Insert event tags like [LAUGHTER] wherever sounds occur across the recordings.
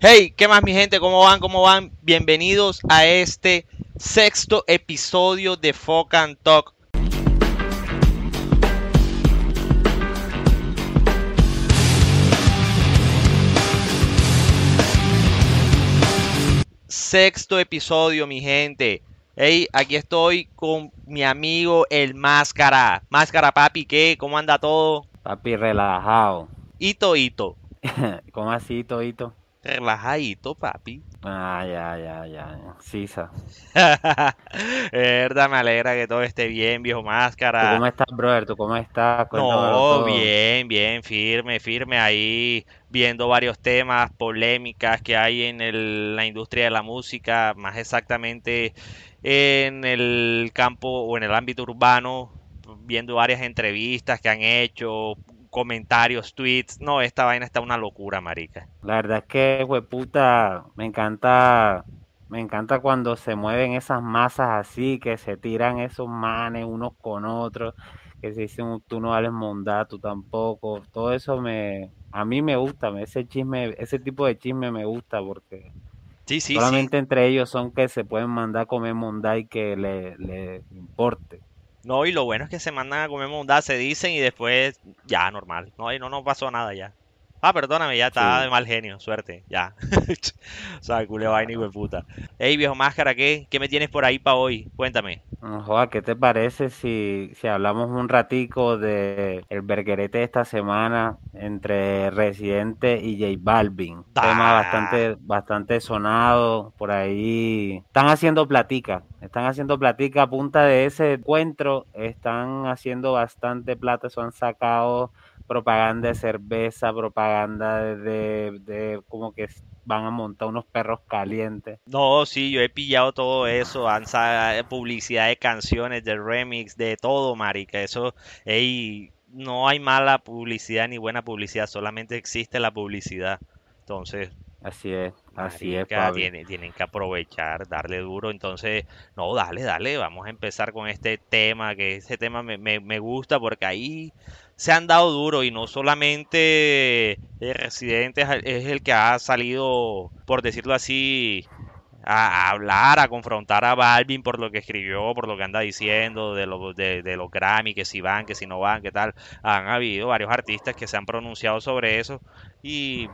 Hey, ¿qué más mi gente? ¿Cómo van? ¿Cómo van? Bienvenidos a este sexto episodio de Fuck and Talk. Sexto episodio, mi gente. Hey, aquí estoy con mi amigo el Máscara. Máscara, papi, ¿qué? ¿Cómo anda todo? Papi, relajado. Hito, hito. [LAUGHS] ¿Cómo así, Toito? Relajadito, papi. Ah, ya, ya, ya. Sisa. verdad, [LAUGHS] me alegra que todo esté bien, viejo ¿Tú máscara. cómo estás, brother? ¿Tú cómo estás? Cuéntamelo No, todo. bien, bien, firme, firme ahí, viendo varios temas, polémicas que hay en el- la industria de la música, más exactamente en el campo o en el ámbito urbano, viendo varias entrevistas que han hecho, comentarios, tweets. No, esta vaina está una locura, marica. La verdad es que, puta, me encanta, me encanta cuando se mueven esas masas así, que se tiran esos manes unos con otros, que se dicen tú no vales mondad, tú tampoco. Todo eso me, a mí me gusta, ese chisme, ese tipo de chisme me gusta porque Sí, sí, sí. solamente entre ellos son que se pueden mandar a comer mondad y que le, le importe. No, y lo bueno es que se mandan a comer mondad, se dicen y después ya, normal. No, y no nos pasó nada ya. Ah, perdóname, ya Sí. de mal genio, suerte, ya. [LAUGHS] O sea, culé vaina y puta. Ey, viejo máscara, ¿qué? ¿Qué me tienes por ahí para hoy? Cuéntame. No Joda, ¿qué te parece si, si hablamos un ratico de el berguerete de esta semana entre Residente y J Balvin? Tema bastante, bastante sonado por ahí. Están haciendo platica, están haciendo platica a punta de ese encuentro, están haciendo bastante plata, eso han sacado propaganda de cerveza, propaganda de, de, de como que van a montar unos perros calientes. No, sí, yo he pillado todo eso, han sa- publicidad de canciones, de remix, de todo, marica. Eso, ey, no hay mala publicidad ni buena publicidad, solamente existe la publicidad. Entonces, Así es, así es, Marica, papi. tiene- tienen que aprovechar, darle duro. Entonces, no, dale, dale, vamos a empezar con este tema, que ese tema me, me- me gusta porque ahí se han dado duro y no solamente el Residente es el es el que ha salido, por decirlo así, a, hablar, a confrontar a Balvin por lo que escribió, por lo que anda diciendo, de, los de, de los Grammy, que si van, que si no van, que tal. Han habido varios artistas que se han pronunciado sobre eso y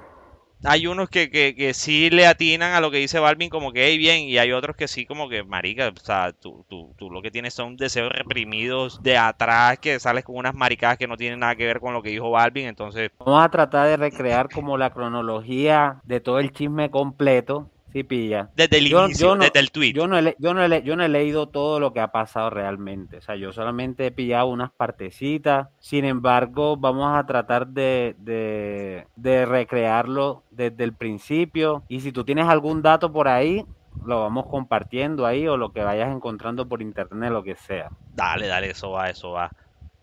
hay unos que, que, que sí le atinan a lo que dice Balvin como que hey, bien y hay otros que sí como que marica, o sea, tú, tú, tú lo que tienes son deseos reprimidos de atrás que sales con unas maricadas que no tienen nada que ver con lo que dijo Balvin, entonces Vamos a tratar de recrear como la cronología de todo el chisme completo, si pilla. desde el Yo, inicio, yo no, desde el tweet. yo, no he, yo, no he yo no he leído todo lo que ha pasado realmente. O sea, yo solamente he pillado unas partecitas. Sin embargo, vamos a tratar de, de, de recrearlo desde el principio. Y si tú tienes algún dato por ahí, lo vamos compartiendo ahí o lo que vayas encontrando por internet, lo que sea. Dale, dale, eso va, eso va.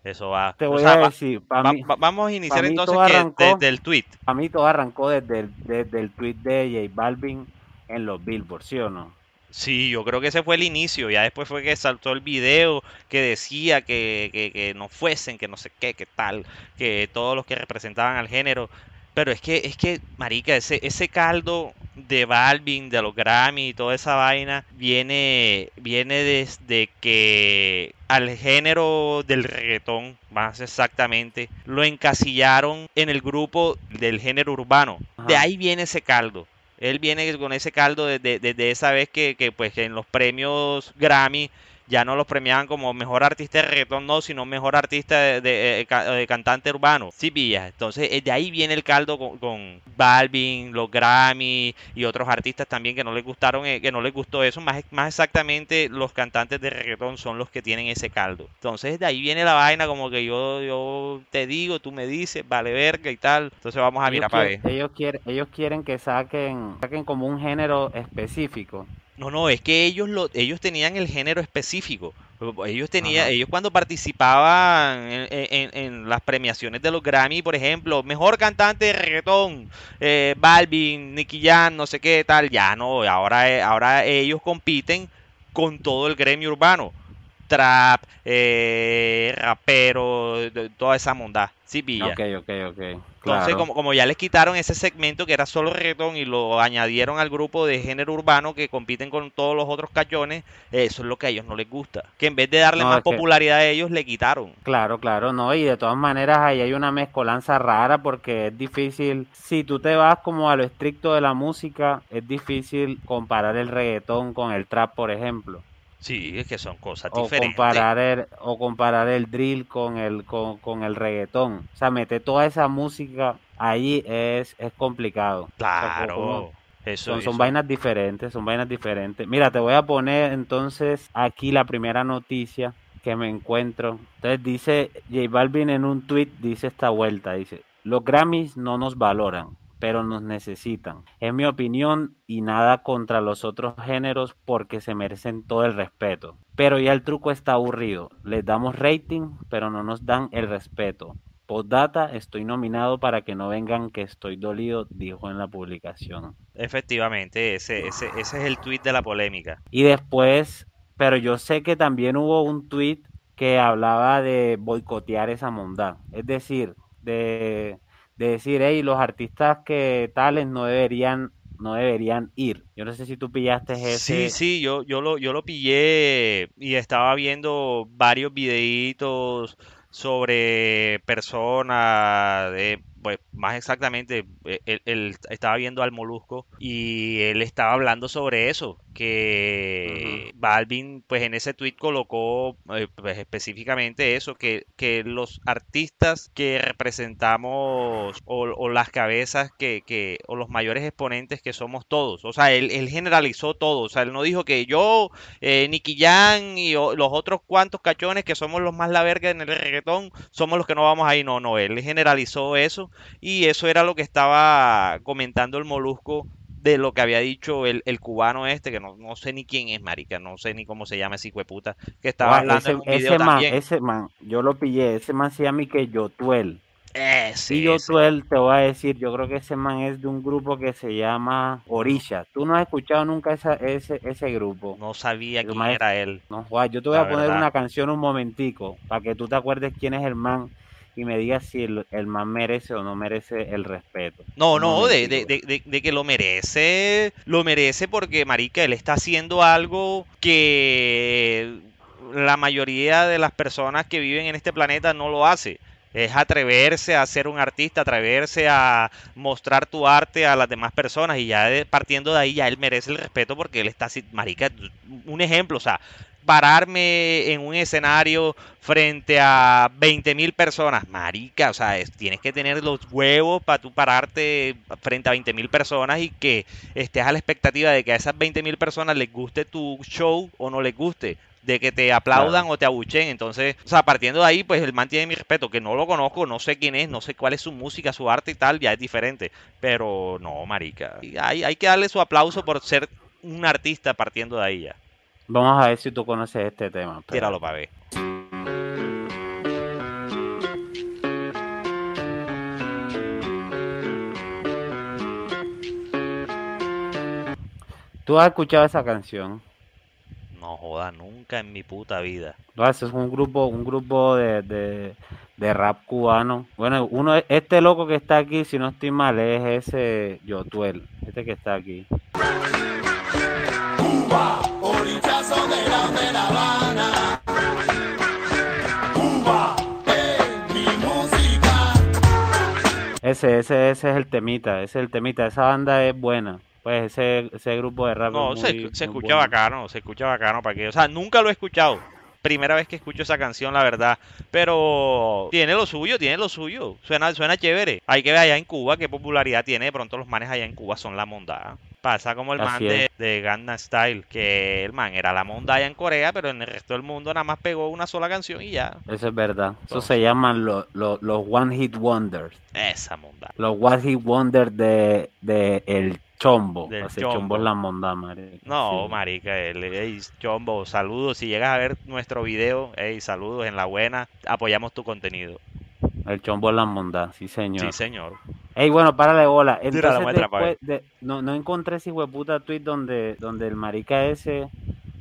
Eso va. Te O voy sea, a decir, va- mí, va- vamos a iniciar entonces que desde el tweet. para mí todo arrancó desde el, desde el tweet de J Balvin en los Billboard, ¿sí o no? Sí, yo creo que ese fue el inicio. Ya después fue que saltó el video que decía que, que, que no fuesen, que no sé qué, que tal, que todos los que representaban al género. Pero es que, es que, marica, ese, ese caldo de Balvin, de los Grammy y toda esa vaina, viene, viene desde que al género del reggaetón, más exactamente, lo encasillaron en el grupo del género urbano. De ahí viene ese caldo. Él viene con ese caldo desde, esa vez que, que, pues que en los premios Grammy ya no los premiaban como mejor artista de reggaetón, no, sino mejor artista de, de, eh, de cantante urbano. Sí, pillas. Entonces, eh, de ahí viene el caldo con, con Balvin, los Grammy y otros artistas también que no les gustaron, eh, que no les gustó eso. Más, más exactamente, los cantantes de reggaetón son los que tienen ese caldo. Entonces, de ahí viene la vaina, como que yo, yo te digo, tú me dices, vale verga y tal. Entonces, vamos a ellos, mirar para ver. ellos, quieren, ellos quieren que saquen, saquen como un género específico. No, no, es que ellos lo, ellos tenían el género específico. Ellos tenían, Ajá. ellos cuando participaban en, en- en las premiaciones de los Grammy, por ejemplo, mejor cantante de reggaetón, eh, Balvin, Nicky Jam, no sé qué tal, ya no, ahora, ahora ellos compiten con todo el gremio urbano. trap, eh, rapero, toda esa mondad. Sí, pilla. Ok, ok, ok. Entonces, como, como ya les quitaron ese segmento que era solo reggaetón y lo añadieron al grupo de género urbano que compiten con todos los otros cachones, eso es lo que a ellos no les gusta. Que en vez de darle más popularidad a ellos, le quitaron. Claro, claro, no. Y de todas maneras, ahí hay una mezcolanza rara porque es difícil. Si tú te vas como a lo estricto de la música, es difícil comparar el reggaetón con el trap, por ejemplo. Sí, es que son cosas o diferentes. Comparar el, o comparar el drill con el, con, el reggaetón. O sea, meter toda esa música ahí es, es complicado. Claro. eso, son, son vainas diferentes, son vainas diferentes. Mira, te voy a poner entonces aquí la primera noticia que me encuentro. Entonces dice J Balvin en un tweet, dice esta vuelta, dice, los Grammys no nos valoran pero nos necesitan. Es mi opinión y nada contra los otros géneros porque se merecen todo el respeto. Pero ya el truco está aburrido. Les damos rating, pero no nos dan el respeto. Postdata, estoy nominado para que no vengan que estoy dolido, dijo en la publicación. Efectivamente, ese, ese, ese es el tweet de la polémica. Y después, pero yo sé que también hubo un tweet que hablaba de boicotear esa mondad. Es decir, de de decir, hey, los artistas que tales no deberían no deberían ir. Yo no sé si tú pillaste ese. Sí, sí, yo, yo, lo, yo lo pillé y estaba viendo varios videitos sobre personas, de pues más exactamente, eh, él, estaba viendo al Molusco y él estaba hablando sobre eso, que Balvin pues en ese tweet colocó eh, pues, específicamente eso, que, que, los artistas que representamos o, las cabezas que, que, o los mayores exponentes que somos todos, o sea, él, él generalizó todo, o sea, él no dijo que yo, eh, Nicky Jan y los otros cuantos cachones que somos los más la verga en el reggaetón, somos los que no vamos ahí, no, no, él generalizó eso y eso era lo que estaba comentando el Molusco de lo que había dicho el, cubano este, que no, no, sé ni quién es, marica, no sé ni cómo se llama ese hijo de puta, que estaba hablando ese, en un video man, también. Ese man, yo lo pillé, ese man se llama que Yotuel. Ese, y Yotuel, te voy a decir, yo creo que ese man es de un grupo que se llama Orisha. ¿Tú no has escuchado nunca esa, ese, ese grupo? No sabía quién era él. No, yo te voy a poner una canción un momentico, para que tú te acuerdes quién es el man y me digas si el, el, man merece o no merece el respeto. No, no, de, de, de, de, que lo merece, lo merece porque, marica, él está haciendo algo que la mayoría de las personas que viven en este planeta no lo hace. Es atreverse a ser un artista, atreverse a mostrar tu arte a las demás personas y ya partiendo de ahí ya él merece el respeto porque él está así, marica, un ejemplo, o sea, pararme en un escenario frente a 20 mil personas. Marica, o sea, tienes que tener los huevos para tú pararte frente a 20 mil personas y que estés a la expectativa de que a esas 20 mil personas les guste tu show o no les guste. De que te aplaudan o te abuchen. Entonces, o sea, partiendo de ahí, pues el man tiene mi respeto. Que no lo conozco, no sé quién es, no sé cuál es su música, su arte y tal, ya es diferente. Pero no, marica. Hay, hay que darle su aplauso por ser un artista partiendo de ahí ya. Vamos a ver si tú conoces este tema. Tíralo para ver. ¿Tú has escuchado esa canción? No joda, nunca en mi puta vida. No, es un grupo, un grupo de, de, de, rap cubano. Bueno, uno, este loco que está aquí, si no estoy mal, es ese Yotuel, este que está aquí. Ese, ese, ese es el temita, ese es el temita. Esa banda es buena. Pues ese, ese grupo de rap. No, se, se escucha bacano, se escucha bacano para que. O sea, nunca lo he escuchado. Primera vez que escucho esa canción, la verdad. Pero tiene lo suyo, tiene lo suyo. Suena, suena chévere. Hay que ver allá en Cuba qué popularidad tiene. De pronto los manes allá en Cuba son la mondada. Pasa como el man de, de Style, que el man era la monda allá en Corea, pero en el resto del mundo nada más pegó una sola canción y ya. Eso es verdad. Eso se llaman los One Hit Wonders. Esa monda. Los One Hit Wonders de, de el Chombo. Del chombo. es la monda, marica. No, marica, el, Chombo, saludos. Si llegas a ver nuestro video, hey, saludos en la buena. Apoyamos tu contenido. El chombo es la monda, sí señor. Sí señor. Ey, bueno, párale bola. Entonces, después de, no, no encontré ese hueputa tweet donde, donde el marica ese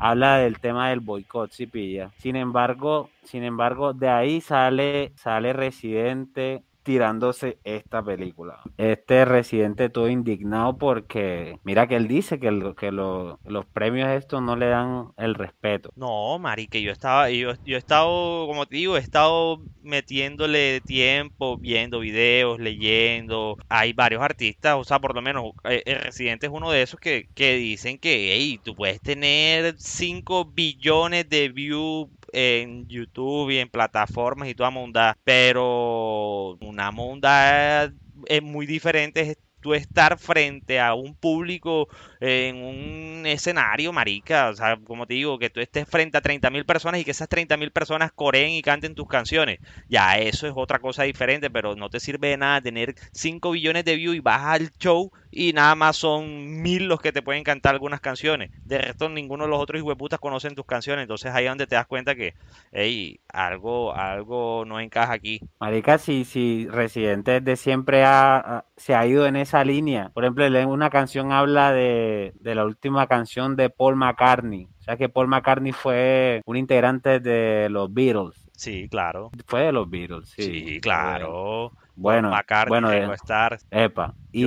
habla del tema del boicot, si pilla. Sin embargo, sin embargo, de ahí sale, sale Residente, tirándose esta película. Este residente todo indignado porque mira que él dice que, los premios estos no le dan el respeto. No, Mari, que yo estaba, yo, yo he estado, como te digo, he estado metiéndole tiempo, viendo videos, leyendo. Hay varios artistas, o sea, por lo menos eh, el residente es uno de esos que, que dicen que, hey, tú puedes tener 5 billones de views en YouTube y en plataformas y toda monda, pero una monda es muy diferente tú estar frente a un público en un escenario, marica, o sea, como te digo, que tú estés frente a 30 mil personas y que esas 30 mil personas coreen y canten tus canciones, ya eso es otra cosa diferente, pero no te sirve de nada tener 5 billones de views y vas al show y nada más son mil los que te pueden cantar algunas canciones. De resto, ninguno de los otros putas conocen tus canciones. Entonces ahí es donde te das cuenta que, hey, algo, algo no encaja aquí. Marica, si, si Residente de siempre ha, se ha ido en esa línea. Por ejemplo, una canción habla de, de la última canción de Paul McCartney. O sea que Paul McCartney fue un integrante de los Beatles. Sí, claro. Fue de los Beatles, sí. Sí, claro. Bueno, bueno, Starr, epa. Y,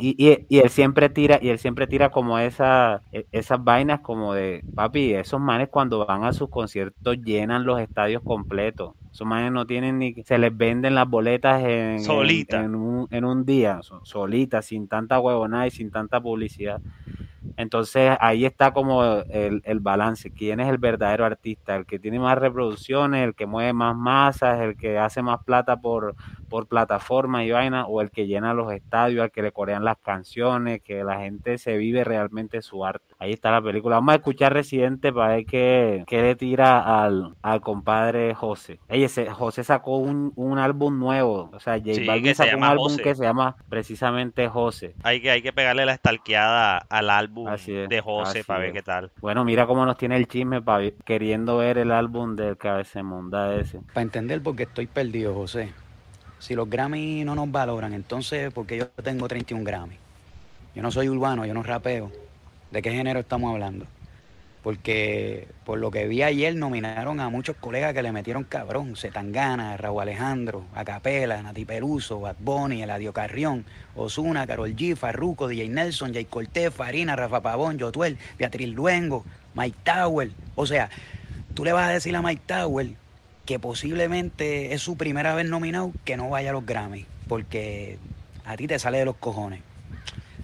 y, y, él siempre tira, y él siempre tira como esa, e, esas vainas como de, papi, esos manes cuando van a sus conciertos llenan los estadios completos. Esos manes no tienen ni, se les venden las boletas en, en, un, en un día, solitas, sin tanta huevonada y sin tanta publicidad. Entonces ahí está como el, el, balance, quién es el verdadero artista, el que tiene más reproducciones, el que mueve más masas, el que hace más plata por, por plataforma y vaina, o el que llena los estadios, al que le corean las canciones, que la gente se vive realmente su arte. Ahí está la película. Vamos a escuchar Residente para ver qué, le tira al, al compadre José. Ey, ese, José sacó un, un álbum nuevo, o sea, J Balvin sacó un álbum que se llama precisamente José. Hay que, hay que pegarle la estalqueada al álbum de José para ver qué tal. Bueno, mira cómo nos tiene el chisme para queriendo ver el álbum del Cabecemunda ese. Para entender por qué estoy perdido, José. Si los Grammy no nos valoran, entonces, porque yo tengo 31 Grammy? Yo no soy urbano, yo no rapeo. ¿De qué género estamos hablando? Porque por lo que vi ayer nominaron a muchos colegas que le metieron cabrón, Zetangana, Raúl Alejandro, Acapela, Nati Peruso, Bad Bunny, Eladio Carrión, Osuna, Carol G, Farruko, DJ Nelson, Jay Cortés, Farina, Rafa Pavón, Jotuel, Beatriz Luengo, Mike Tower. O sea, tú le vas a decir a Mike Tower que posiblemente es su primera vez nominado que no vaya a los Grammy, porque a ti te sale de los cojones.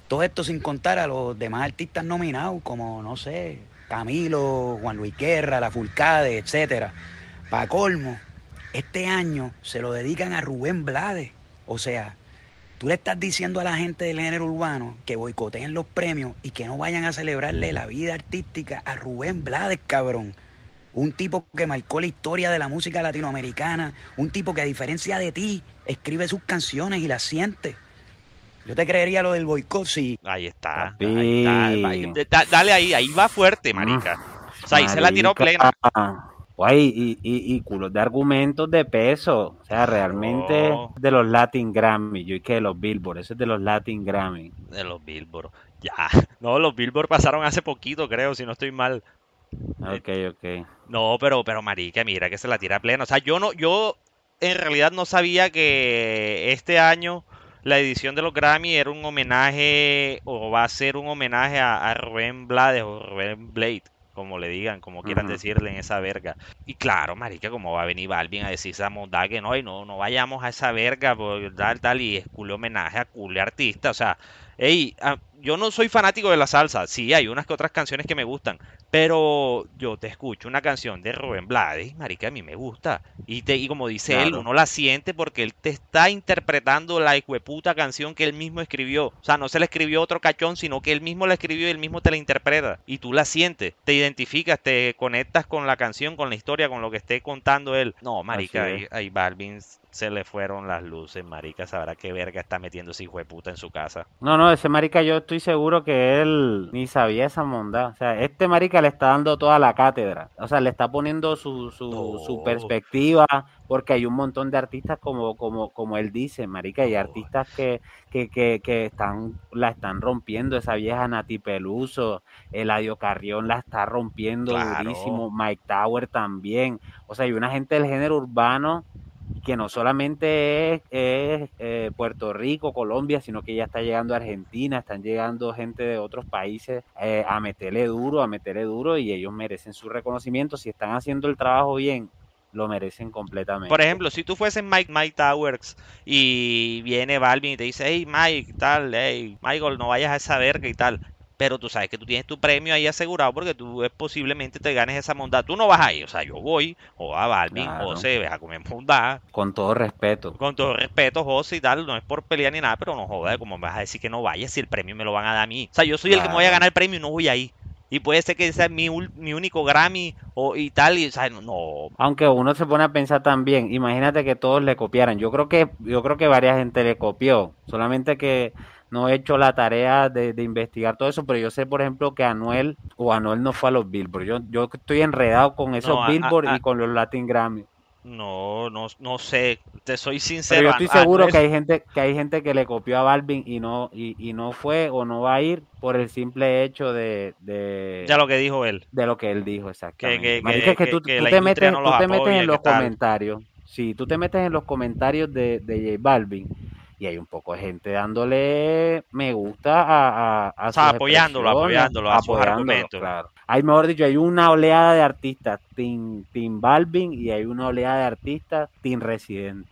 Todo esto sin contar a los demás artistas nominados, como, no sé, Camilo, Juan Luis Guerra, La Fulcade, etcétera. Para colmo, este año se lo dedican a Rubén Blades. O sea, tú le estás diciendo a la gente del género urbano que boicoteen los premios y que no vayan a celebrarle la vida artística a Rubén Blades, cabrón. Un tipo que marcó la historia de la música latinoamericana, un tipo que a diferencia de ti escribe sus canciones y las siente. Yo te creería lo del boicot, sí. Ahí está. Ahí está. dale ahí, ahí va fuerte, marica. O sea, ahí se la tiró plena. Guay, y, y, y culos de argumentos de peso. O sea, realmente de los Latin Grammy. Yo y que de los Billboard, eso es de los Latin Grammy. De los Billboard. Ya. [LAUGHS] No, los Billboard pasaron hace poquito, creo, si no estoy mal. Ok, ok. No, pero, pero marica, mira que se la tira plena. O sea, yo no, yo en realidad no sabía que este año la edición de los Grammy era un homenaje o va a ser un homenaje a, Rubén Blades o Rubén Blade, como le digan, como quieran decirle en esa verga. Y claro, marica, como va a venir Balvin a decir esa mondad que no, y no, no vayamos a esa verga por tal, tal, y es culo homenaje a culo artista, o sea, Ey, yo no soy fanático de la salsa. Sí, hay unas que otras canciones que me gustan. Pero yo te escucho una canción de Rubén Blades, marica, a mí me gusta. Y, te, y como dice él, uno la siente porque él te está interpretando la puta canción que él mismo escribió. O sea, no se le escribió otro cachón, sino que él mismo la escribió y él mismo te la interpreta. Y tú la sientes, te identificas, te conectas con la canción, con la historia, con lo que esté contando él. No, marica, ahí, ahí Balvin se le fueron las luces, marica. Sabrá qué verga está metiendo ese hijo de puta en su casa. No, no, ese marica yo estoy seguro que él ni sabía esa mondad. O sea, este marica le está dando toda la cátedra. O sea, le está poniendo su, su, su perspectiva, porque hay un montón de artistas como, como, como él dice, marica, hay artistas que, que, que, que están, la están rompiendo, esa vieja Nati Peluso, Eladio Carrión la está rompiendo Claro. durísimo, Mike Tower también. O sea, hay una gente del género urbano que no solamente es, eh, Puerto Rico, Colombia, sino que ya está llegando a Argentina, están llegando gente de otros países eh, a meterle duro, a meterle duro y ellos merecen su reconocimiento. Si están haciendo el trabajo bien, lo merecen completamente. Por ejemplo, si tú fueses Mike, Mike Towers y viene Balvin y te dice, hey Mike, tal, hey Michael, no vayas a esa verga y tal. Pero tú sabes que tú tienes tu premio ahí asegurado porque tú eh, posiblemente te ganes esa mondad. Tú no vas ahí, o sea, yo voy, o a Balvin, Claro. José, ves a comer mondad. Con todo respeto. Con todo respeto, José y tal, no es por pelear ni nada, pero no jodas, como me vas a decir que no vayas si el premio me lo van a dar a mí. O sea, yo soy el que me voy a ganar el premio y no voy ahí. Y puede ser que sea mi, ul- mi único Grammy o, y tal, y o sea, no, Aunque uno se pone a pensar también, imagínate que todos le copiaran. Yo creo que, yo creo que varias gente le copió, solamente que no he hecho la tarea de, de investigar todo eso, pero yo sé, por ejemplo, que Anuel o Anuel no fue a los Billboard. Yo, yo estoy enredado con esos No, a- Billboard a- y con los Latin Grammy. No, no, no sé, te soy Pero sincero. yo a- estoy seguro que hay gente, que hay gente que le copió a Balvin y no, y, y no fue o no va a ir por el simple hecho de, de, Ya lo que dijo él. de lo que él dijo exactamente. que- Marica, que que- tú, te metes, no tú te metes en los comentarios. Sí, tú te metes en los comentarios de, de J Balvin y hay un poco de gente dándole me gusta a, a, a O sea, sus apoyándolo, apoyándolo, a sus apoyándolo, argumentos. claro. Hay, mejor dicho, hay una oleada de artistas Team, team Balvin y hay una oleada de artistas Team Residente.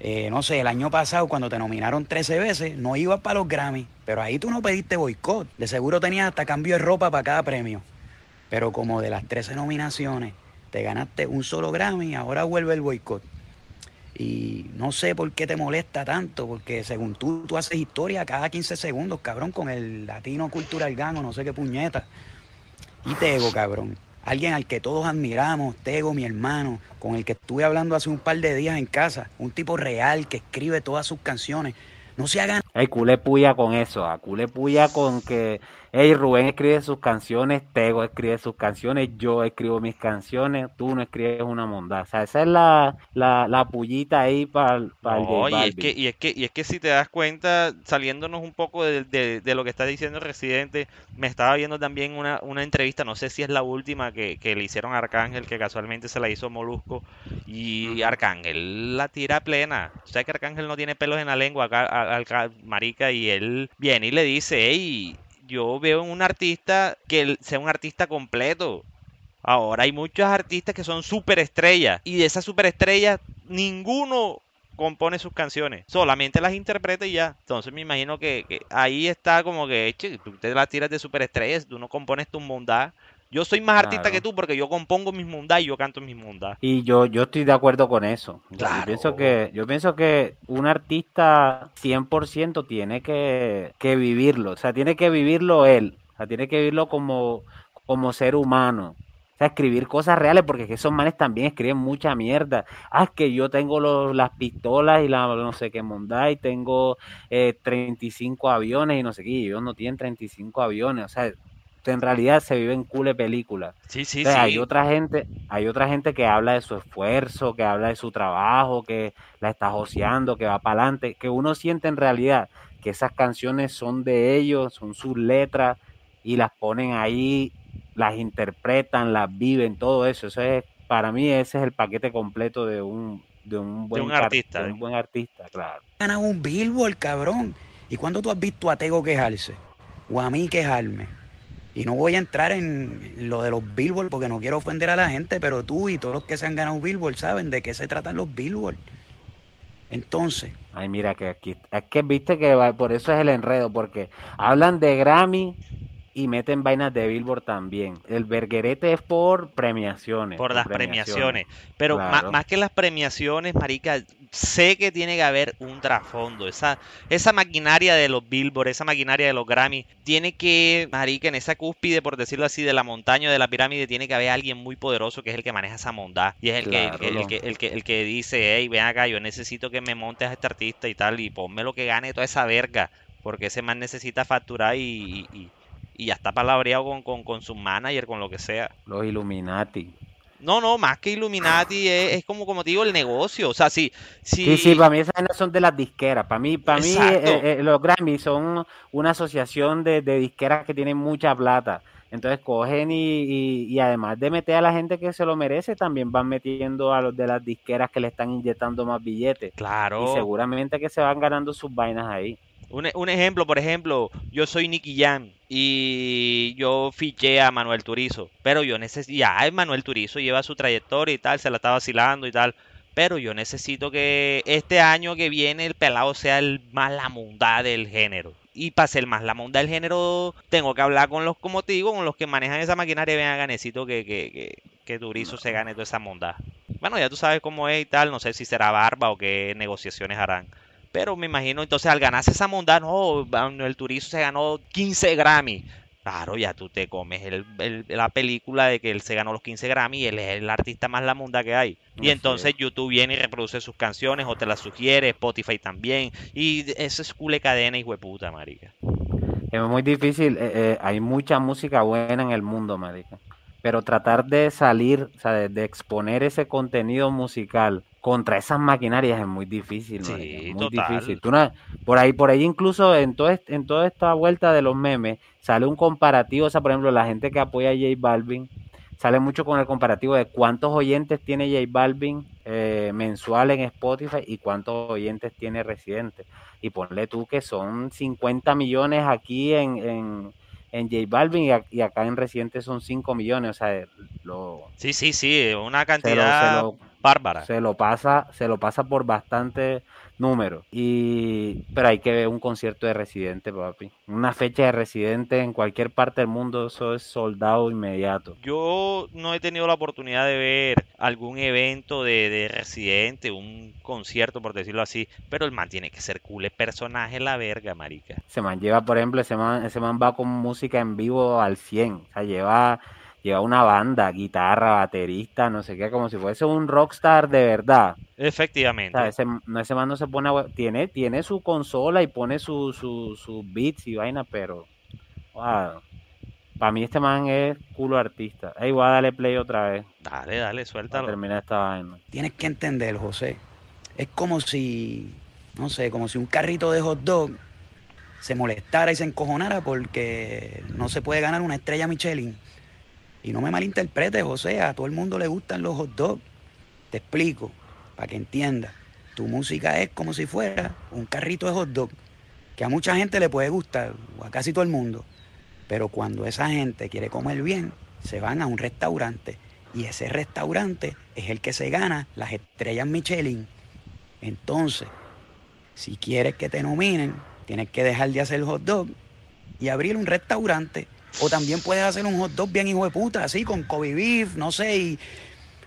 Eh, no sé, el año pasado cuando te nominaron 13 veces, no ibas para los Grammy, pero ahí tú no pediste boicot. De seguro tenías hasta cambio de ropa para cada premio. Pero como de las 13 nominaciones te ganaste un solo Grammy, ahora vuelve el boicot. Y no sé por qué te molesta tanto, porque según tú, tú haces historia cada 15 segundos, cabrón, con el latino cultural gano, no sé qué puñeta. Y Tego, cabrón. Alguien al que todos admiramos, Tego, mi hermano, con el que estuve hablando hace un par de días en casa. Un tipo real que escribe todas sus canciones. No se hagan El culé puya con eso, a culé puya con que, hey, Rubén escribe sus canciones, Tego escribe sus canciones, yo escribo mis canciones, tú no escribes una mondad. O sea, esa es la, la, la pullita ahí para el No, J y es que, y es que, y es que si te das cuenta, saliéndonos un poco de, de- de lo que está diciendo Residente, me estaba viendo también una, una entrevista, no sé si es la última que, que le hicieron a Arcángel, que casualmente se la hizo Molusco, y. Arcángel la tira plena. O sea que Arcángel no tiene pelos en la lengua, acá, a- al ca- marica, y él viene y le dice, hey, yo veo en un artista que sea un artista completo. Ahora hay muchos artistas que son superestrellas y de esas superestrellas ninguno compone sus canciones, solamente las interpreta y ya. Entonces me imagino que, ahí está como que, che, tú te las tiras de superestrellas, tú no compones tu mundad. Yo soy más artista que tú porque yo compongo mis mundad y yo canto mis mundad. Y yo, yo estoy de acuerdo con eso. Claro. Yo pienso que, yo pienso que un artista 100% tiene que, que vivirlo. O sea, tiene que vivirlo él. O sea, tiene que vivirlo como, como ser humano. O sea, escribir cosas reales, porque es que esos manes también escriben mucha mierda. Ah, es que yo tengo los, las pistolas y la no sé qué mondad y tengo eh, 35 aviones y no sé qué. Y ellos no tienen 35 aviones. O sea, en realidad se viven cule películas. Sí, sí, O sea, hay sí. otra gente, hay otra gente que habla de su esfuerzo, que habla de su trabajo, que la está joseando, que va para adelante, que uno siente en realidad que esas canciones son de ellos, son sus letras y las ponen ahí, las interpretan, las viven, todo eso. Eso es, para mí ese es el paquete completo de un de un buen un artista, de ¿eh? un buen artista, claro. ganado un Billboard, cabrón. ¿Y cuándo tú has visto a Tego quejarse? O a mí quejarme. Y no voy a entrar en lo de los Billboard porque no quiero ofender a la gente, pero tú y todos los que se han ganado Billboard saben de qué se tratan los Billboard. Entonces, Ay, mira que aquí, es que viste que va- por eso es el enredo, porque hablan de Grammy y meten vainas de Billboard también. El verguerete es por premiaciones. por las premiaciones. Pero más que las premiaciones, marica, sé que tiene que haber un trasfondo. Esa, esa maquinaria de los Billboard, esa maquinaria de los Grammy, tiene que, marica, en esa cúspide, por decirlo así, de la montaña o de la pirámide, tiene que haber alguien muy poderoso que es el que maneja esa mondad. Y es el, que, el, el, que, el, que, el que dice, hey, ven acá, yo necesito que me montes a este artista y tal, y ponme lo que gane toda esa verga. porque ese man necesita facturar y, y, y ya está palabreado con, con, con su manager, con lo que sea. Los Illuminati. No, no, más que Illuminati es, es como, como te digo, el negocio. O sea, si, si, Sí, sí, para mí esas vainas son de las disqueras. Para mí, para mí eh, eh, los Grammy son una asociación de, de disqueras que tienen mucha plata. Entonces cogen y, y, y además de meter a la gente que se lo merece, también van metiendo a los de las disqueras que le están inyectando más billetes. Y claro. seguramente que se van ganando sus vainas ahí. Un, un ejemplo, por ejemplo, yo soy Nicky Jam y yo fiché a Manuel Turizo, pero yo necesito, ya Manuel Turizo lleva su trayectoria y tal, se la está vacilando y tal, pero yo necesito que este año que viene el pelado sea el más la munda del género. Y para ser más la munda del género, tengo que hablar con los, como te digo, con los que manejan esa maquinaria vean, necesito que, que, que, que Turizo se gane toda esa monda. Bueno, ya tú sabes cómo es y tal, no sé si será barba o qué negociaciones harán. Pero me imagino, entonces al ganarse esa monda, no, el Turizo se ganó 15 Grammy. Claro, ya tú te comes el- el- la película de que él se ganó los 15 Grammy y él es el artista más la munda que hay. Y entonces es. YouTube viene y reproduce sus canciones o te las sugiere, Spotify también. Y eso es cule cadena y hueputa, marica. Es muy difícil, eh, eh, hay mucha música buena en el mundo, marica. Pero tratar de salir, o sea, de, de exponer ese contenido musical contra esas maquinarias es muy difícil, Sí, marica, muy total. difícil. Tú no- por ahí, por ahí incluso en todo en toda esta vuelta de los memes sale un comparativo, o sea, por ejemplo, la gente que apoya a J Balvin sale mucho con el comparativo de cuántos oyentes tiene J Balvin eh, mensual en Spotify y cuántos oyentes tiene Residente. Y ponle tú que son 50 millones aquí en, en, en J Balvin y, a- y acá en Residente son 5 millones. O sea, lo, Sí, sí, sí, una se, lo, se, cantidad lo, bárbara. se lo pasa, se lo pasa por bastante número. Y, pero hay que ver un concierto de Residente, papi. Una fecha de Residente en cualquier parte del mundo, eso es soldado inmediato. Yo no he tenido la oportunidad de ver algún evento de, de Residente, un concierto, por decirlo así, pero el man tiene que ser cool, personaje la verga, marica. Ese man lleva, por ejemplo, ese man, ese man va con música en vivo al 100. O sea, lleva, lleva una banda, guitarra, baterista, no sé qué, como si fuese un rockstar de verdad. O Efectivamente. sea, ese, no, ese man no se pone a tiene, tiene su consola y pone sus su, sus beats y vaina, pero para mí este man es culo artista. Ey, voy a darle play otra vez Dale, dale, suéltalo. terminar esta vaina. Tienes que entender, José. Es como si, no sé, como si un carrito de hot dog se molestara y se encojonara porque no se puede ganar una estrella Michelin. Y no me malinterpretes, José, a todo el mundo le gustan los hot dogs. Te explico, para que entiendas. Tu música es como si fuera un carrito de hot dog, que a mucha gente le puede gustar, o a casi todo el mundo. Pero cuando esa gente quiere comer bien, se van a un restaurante. Y ese restaurante es el que se gana las estrellas Michelin. Entonces, si quieres que te nominen, tienes que dejar de hacer hot dog y abrir un restaurante. O también puedes hacer un hot dog bien hijo de puta, así con Kobe beef, no sé, y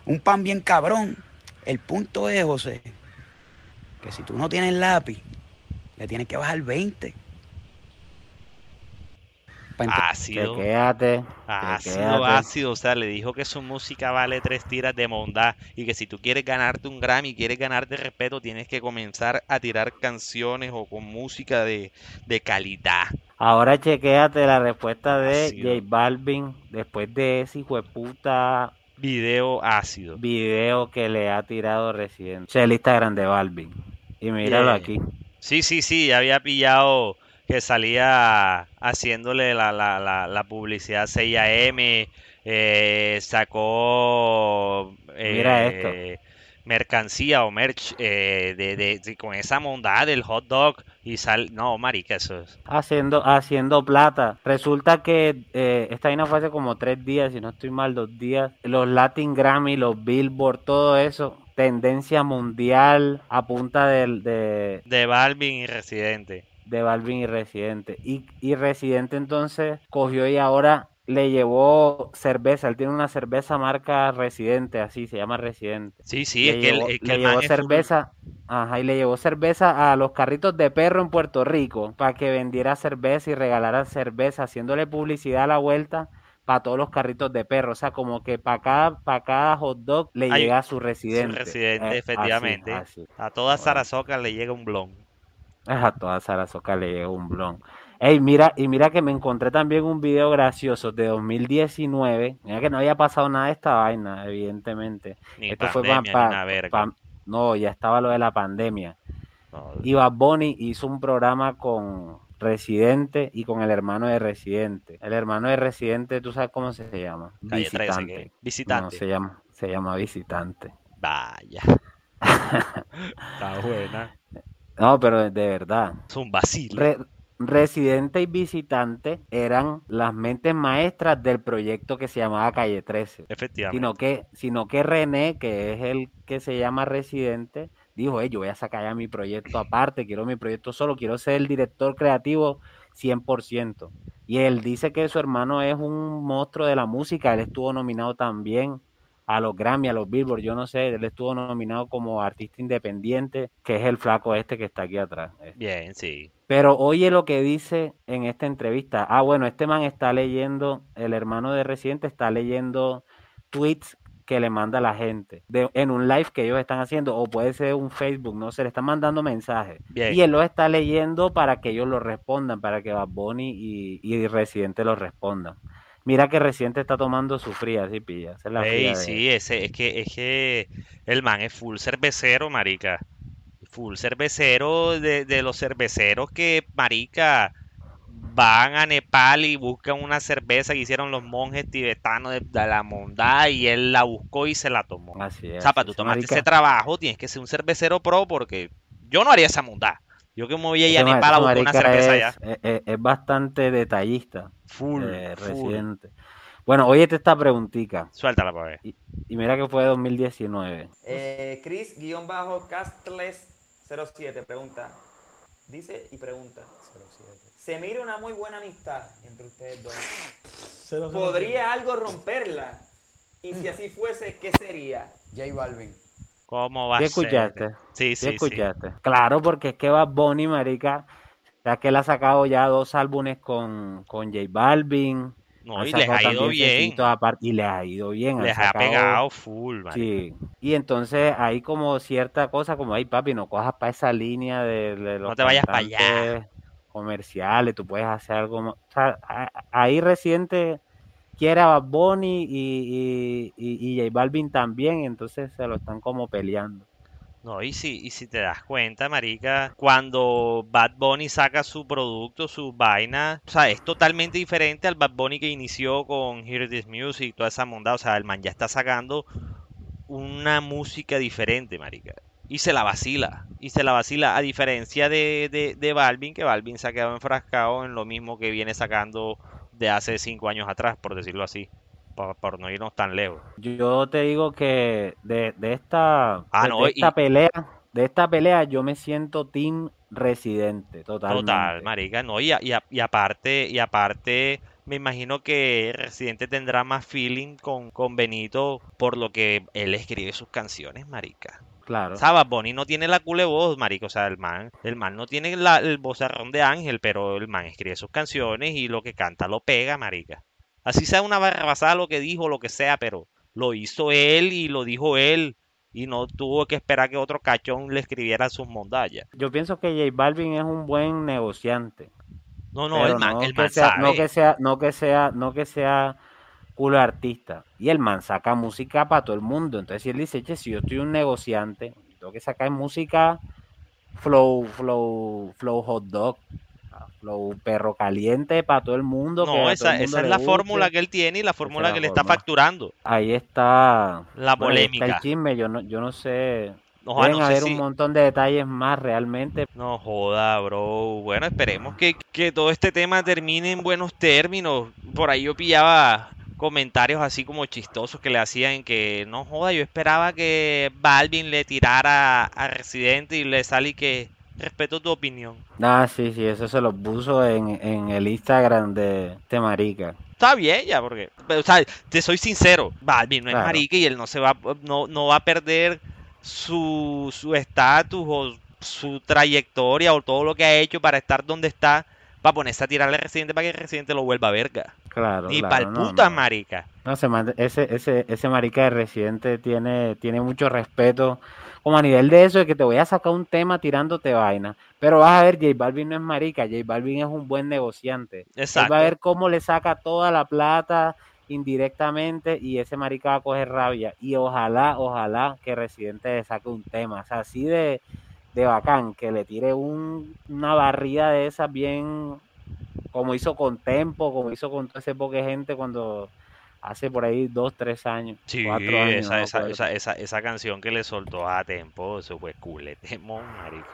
un pan bien cabrón. El punto es, José, que si tú no tienes lápiz, le tienes que bajar 20. Ácido. Quédate, Ácido, ácido, o sea, le dijo que su música vale tres tiras de bondad y que si tú quieres ganarte un Grammy, quieres ganarte respeto, tienes que comenzar a tirar canciones o con música de, de calidad. Ahora chequéate la respuesta de Ácido. J Balvin después de ese hijo de puta Video ácido. video que le ha tirado Residente. Ese es el Instagram de Balvin. Y míralo aquí. Sí, sí, sí, ya había pillado que salía haciéndole la, la, la, la publicidad 6am, eh, sacó Mira esto. eh, mercancía o merch eh, de, de- de- con esa mondad del hot dog y sal... No, marica, eso es... Haciendo, haciendo plata. Resulta que eh, esta vaina fue hace como tres días, si no estoy mal, dos días. Los Latin Grammy, los Billboard, todo eso. Tendencia mundial a punta del, de, De Balvin y Residente. De Balvin y Residente. Y, y Residente entonces cogió y ahora le llevó cerveza. Él tiene una cerveza marca Residente, así se llama Residente. Sí, sí, le es que el, llevó, es que le el llevó cerveza, ajá, y le llevó cerveza a los carritos de perro en Puerto Rico para que vendiera cerveza y regalara cerveza, haciéndole publicidad a la vuelta para todos los carritos de perro. O sea, como que para cada, para cada hot dog le llega a su residente. residente, Eh, efectivamente. así. A toda Bueno. Sarasoca le llega un blon. A toda Sarasoca le llegó un blon. Ey, mira, y mira que me encontré también un video gracioso de 2019. Mira que no había pasado nada de esta vaina, evidentemente. Ni Esto fue pandemia, pa- ni una pa- verga. pa- no, ya estaba lo de la pandemia. No, Y Bad Bunny hizo un programa con Residente y con el hermano de Residente. El hermano de Residente, ¿tú sabes cómo se llama? Calle 13, Visitante. No, Visitante. se llama, se llama Visitante. Vaya. [LAUGHS] Está buena. No, pero de verdad. Vacilo. Re- Residente y Visitante eran las mentes maestras del proyecto que se llamaba Calle 13. Efectivamente. Sino que, sino que René, que es el que se llama Residente, dijo, "Ey, yo voy a sacar ya mi proyecto aparte, quiero mi proyecto solo, quiero ser el director creativo 100%. Y él dice que su hermano es un monstruo de la música, él estuvo nominado también a los Grammy, a los Billboard, yo no sé, él estuvo nominado como artista independiente, que es el flaco este que está aquí atrás. eh. Bien, sí. Pero oye lo que dice en esta entrevista. Ah, bueno, este man está leyendo, el hermano de Residente está leyendo tweets que le manda la gente de, en un live que ellos están haciendo, o puede ser un Facebook, no sé, le están mandando mensajes. Bien. Y él los está leyendo para que ellos lo respondan, para que Bad Bunny y, y Residente lo respondan. Mira que Residente está tomando su fría, sí, pilla. Es la Ey, fría de- sí, ese, es que, es que el man es full cervecero, marica. Full cervecero de, de los cerveceros que, marica, van a Nepal y buscan una cerveza que hicieron los monjes tibetanos de, de la mondad y él la buscó y se la tomó. Así O es. sea, para tú ese tomarte marica- ese trabajo tienes que ser un cervecero pro porque yo no haría esa mondad. Yo que me voy a ir a Nepal a buscar una cerveza es, allá. es- es- es bastante detallista. Full, eh, full. Residente. Bueno, óyete esta preguntita. Suéltala para ver. Y mira que fue 2019. Eh, Chris-Castles07 pregunta. Dice y pregunta. Se mira una muy buena amistad entre ustedes dos. ¿Podría algo romperla? Y si así fuese, ¿qué sería? J Balvin. ¿Cómo va ¿Sí a ser? escuchaste? Sí, ¿Sí sí, sí. escuchaste? Claro, porque es que Bad Bunny, marica, ya que él ha sacado ya dos álbumes con, con J Balvin. No, y les ha ido bien. aparte, y les ha ido bien. Les ha sacado- pegado full, marica. Sí, y entonces hay como cierta cosa como, ay papi, no cojas para esa línea de, de los No te vayas pa' allá. comerciales, tú puedes hacer algo más. O sea, ahí reciente quiere Bad Bunny y, y, y, J Balvin también, entonces se lo están como peleando. No, y si, y si te das cuenta, marica, cuando Bad Bunny saca su producto, su vaina, o sea, es totalmente diferente al Bad Bunny que inició con Hear This Music, toda esa mondad, o sea, el man ya está sacando una música diferente, marica. Y se la vacila, y se la vacila, a diferencia de, de, de Balvin, que Balvin se ha quedado enfrascado en lo mismo que viene sacando de hace cinco años atrás, por decirlo así, por, por no irnos tan lejos. Yo te digo que de, de esta, Ah, de- no, de esta y- pelea, de esta pelea yo me siento team residente, totalmente. Total, marica, no, y, a- y, a- y aparte, y aparte, me imagino que Residente tendrá más feeling con, con Benito por lo que él escribe sus canciones, marica. Claro. Bad Bunny no tiene la cule voz, marica, o sea, el man, el man no tiene la- el vozarrón de Ángel, pero el man escribe sus canciones y lo que canta lo pega, marica. Así sea una barrabasada lo que dijo, lo que sea, pero lo hizo él y lo dijo él. Y no tuvo que esperar que otro cachón le escribiera sus mondallas. Yo pienso que J Balvin es un buen negociante. No, no, el man, no el man sea, no sabe. que sea, no que sea, no que sea culo de artista. Y el man saca música para todo el mundo. Entonces si él dice, che, si yo estoy un negociante, tengo que sacar música flow, flow, flow hot dog, ah, flow perro caliente para todo el mundo. No, esa, mundo esa es la guste. fórmula que él tiene y la fórmula la que le está facturando. Ahí está La ahí está polémica. el chisme, yo no, yo no sé. No, ah, Deben no sé si- un montón de detalles más realmente. No joda, bro. Bueno, esperemos que, que todo este tema termine en buenos términos. Por ahí yo pillaba comentarios así como chistosos que le hacían que no joda, yo esperaba que Balvin le tirara a Residente y le sale que respeto tu opinión. Ah, sí, sí, eso se lo puso en, en el Instagram de, de Marica. Está bien ya, porque, pero, o sea, te soy sincero, Balvin no es Claro. marica y él no se va, no, no va a perder su su estatus o su trayectoria o todo lo que ha hecho para estar donde está, para ponerse a tirarle a Residente para que Residente lo vuelva verga. Claro, Ni claro, pa'l no, puta, no. marica. No, se ese, ese, ese marica de Residente tiene, tiene mucho respeto como a nivel de eso, de que te voy a sacar un tema tirándote vaina. Pero vas a ver, J Balvin no es marica, J Balvin es un buen negociante. Él va a ver cómo le saca toda la plata indirectamente y ese marica va a coger rabia. Y ojalá, ojalá que Residente le saque un tema. O sea, así de, de bacán, que le tire un, una barrida de esas bien como hizo con Tempo, como hizo con todo ese poco de gente cuando hace por ahí dos, tres años. Sí, cuatro años, esa, esa, esa, esa, esa, canción que le soltó a Tempo, eso fue culetemo, marico.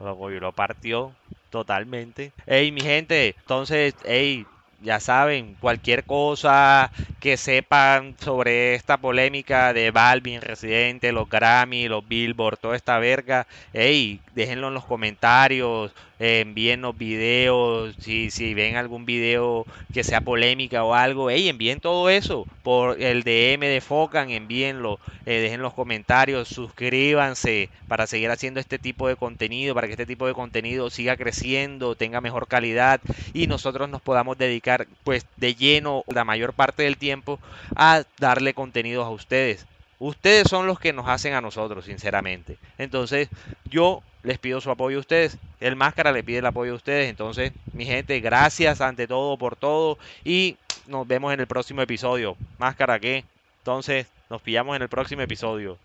Lo, lo partió totalmente. Ey, mi gente, entonces, ey, ya saben, cualquier cosa que sepan sobre esta polémica de Balvin, Residente, los Grammy, los Billboard, toda esta verga, hey, déjenlo en los comentarios, eh, envíennos videos, si, si ven algún video que sea polémica o algo, hey, envíen todo eso por el DM de Focan, envíenlo, eh, dejen los comentarios, suscríbanse para seguir haciendo este tipo de contenido, para que este tipo de contenido siga creciendo, tenga mejor calidad y nosotros nos podamos dedicar pues de lleno la mayor parte del tiempo a darle contenidos a ustedes. Ustedes son los que nos hacen a nosotros, sinceramente. Entonces, yo les pido su apoyo a ustedes. El Máscara le pide el apoyo a ustedes. Entonces, mi gente, gracias ante todo por todo. Y nos vemos en el próximo episodio. Máscara, ¿qué? Entonces, nos pillamos en el próximo episodio.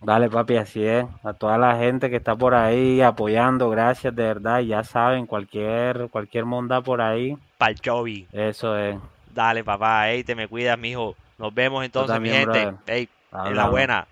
Dale, papi, así es. A toda la gente que está por ahí apoyando, gracias, de verdad. Ya saben, cualquier, cualquier monda por ahí. Pal Chovi. Eso es. Dale, papá, ey, te me cuidas, mijo. Nos vemos entonces, mi gente. Ey, en la buena.